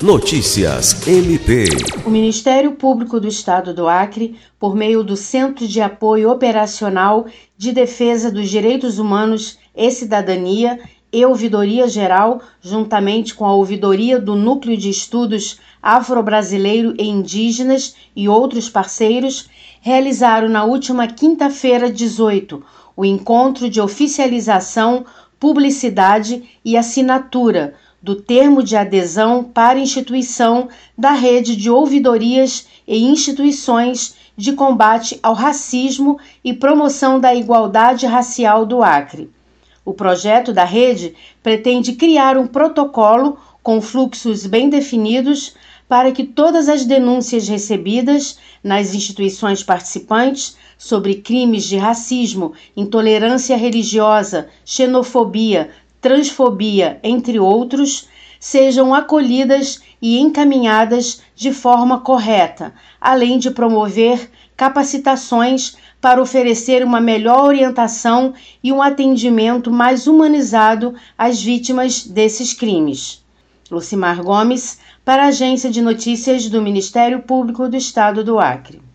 Notícias MP. O Ministério Público do Estado do Acre, por meio do Centro de Apoio Operacional de Defesa dos Direitos Humanos e Cidadania e Ouvidoria Geral, juntamente com a Ouvidoria do Núcleo de Estudos Afro-Brasileiro e Indígenas e outros parceiros, realizaram na última quinta-feira, 18, o encontro de oficialização, publicidade e assinatura do termo de adesão para instituição da rede de ouvidorias e instituições de combate ao racismo e promoção da igualdade racial do Acre. O projeto da rede pretende criar um protocolo com fluxos bem definidos para que todas as denúncias recebidas nas instituições participantes sobre crimes de racismo, intolerância religiosa, xenofobia, transfobia, entre outros, sejam acolhidas e encaminhadas de forma correta, além de promover capacitações para oferecer uma melhor orientação e um atendimento mais humanizado às vítimas desses crimes. Lucimar Gomes, para a Agência de Notícias do Ministério Público do Estado do Acre.